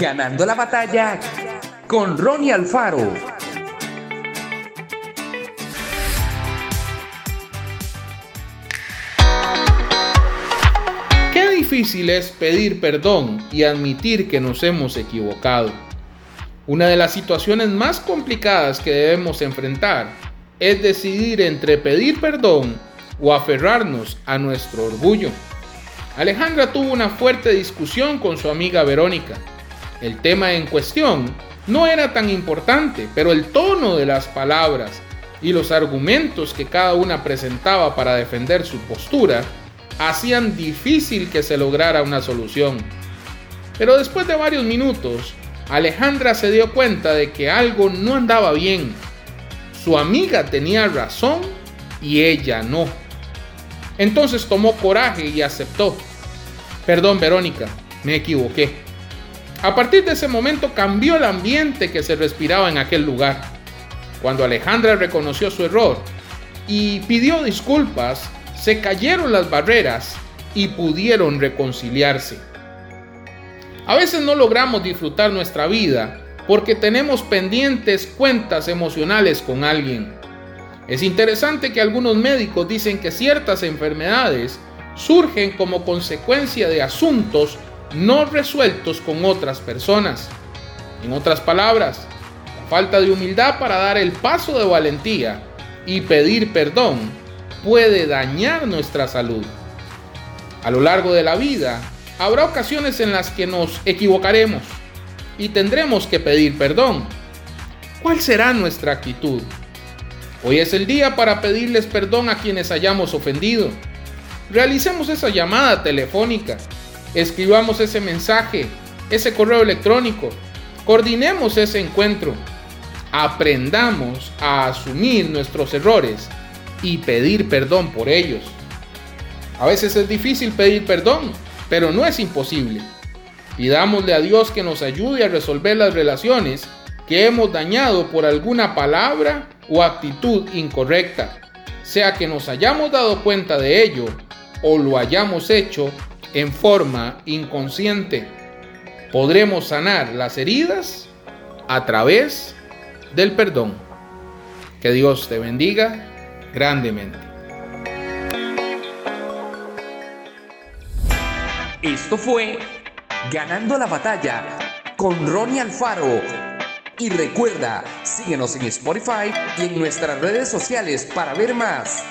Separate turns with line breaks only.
Ganando la batalla con Ronnie Alfaro.
Qué difícil es pedir perdón y admitir que nos hemos equivocado. Una de las situaciones más complicadas que debemos enfrentar es decidir entre pedir perdón o aferrarnos a nuestro orgullo. Alejandra tuvo una fuerte discusión con su amiga Verónica. El tema en cuestión no era tan importante, pero el tono de las palabras y los argumentos que cada una presentaba para defender su postura hacían difícil que se lograra una solución. Pero después de varios minutos, Alejandra se dio cuenta de que algo no andaba bien. Su amiga tenía razón y ella no. Entonces tomó coraje y aceptó. Perdón, Verónica, me equivoqué. A partir de ese momento cambió el ambiente que se respiraba en aquel lugar. Cuando Alejandra reconoció su error y pidió disculpas, se cayeron las barreras y pudieron reconciliarse. A veces no logramos disfrutar nuestra vida porque tenemos pendientes cuentas emocionales con alguien. Es interesante que algunos médicos dicen que ciertas enfermedades surgen como consecuencia de asuntos no resueltos con otras personas. En otras palabras, la falta de humildad para dar el paso de valentía y pedir perdón puede dañar nuestra salud. A lo largo de la vida, habrá ocasiones en las que nos equivocaremos y tendremos que pedir perdón. ¿Cuál será nuestra actitud? Hoy es el día para pedirles perdón a quienes hayamos ofendido. Realicemos esa llamada telefónica, escribamos ese mensaje, ese correo electrónico, coordinemos ese encuentro, aprendamos a asumir nuestros errores y pedir perdón por ellos. A veces es difícil pedir perdón, pero no es imposible. Pidámosle a Dios que nos ayude a resolver las relaciones que hemos dañado por alguna palabra o actitud incorrecta, sea que nos hayamos dado cuenta de ello o lo hayamos hecho en forma inconsciente. Podremos sanar las heridas a través del perdón. Que Dios te bendiga grandemente.
Esto fue Ganando la batalla con Ronnie Alfaro y recuerda, síguenos en Spotify y en nuestras redes sociales para ver más.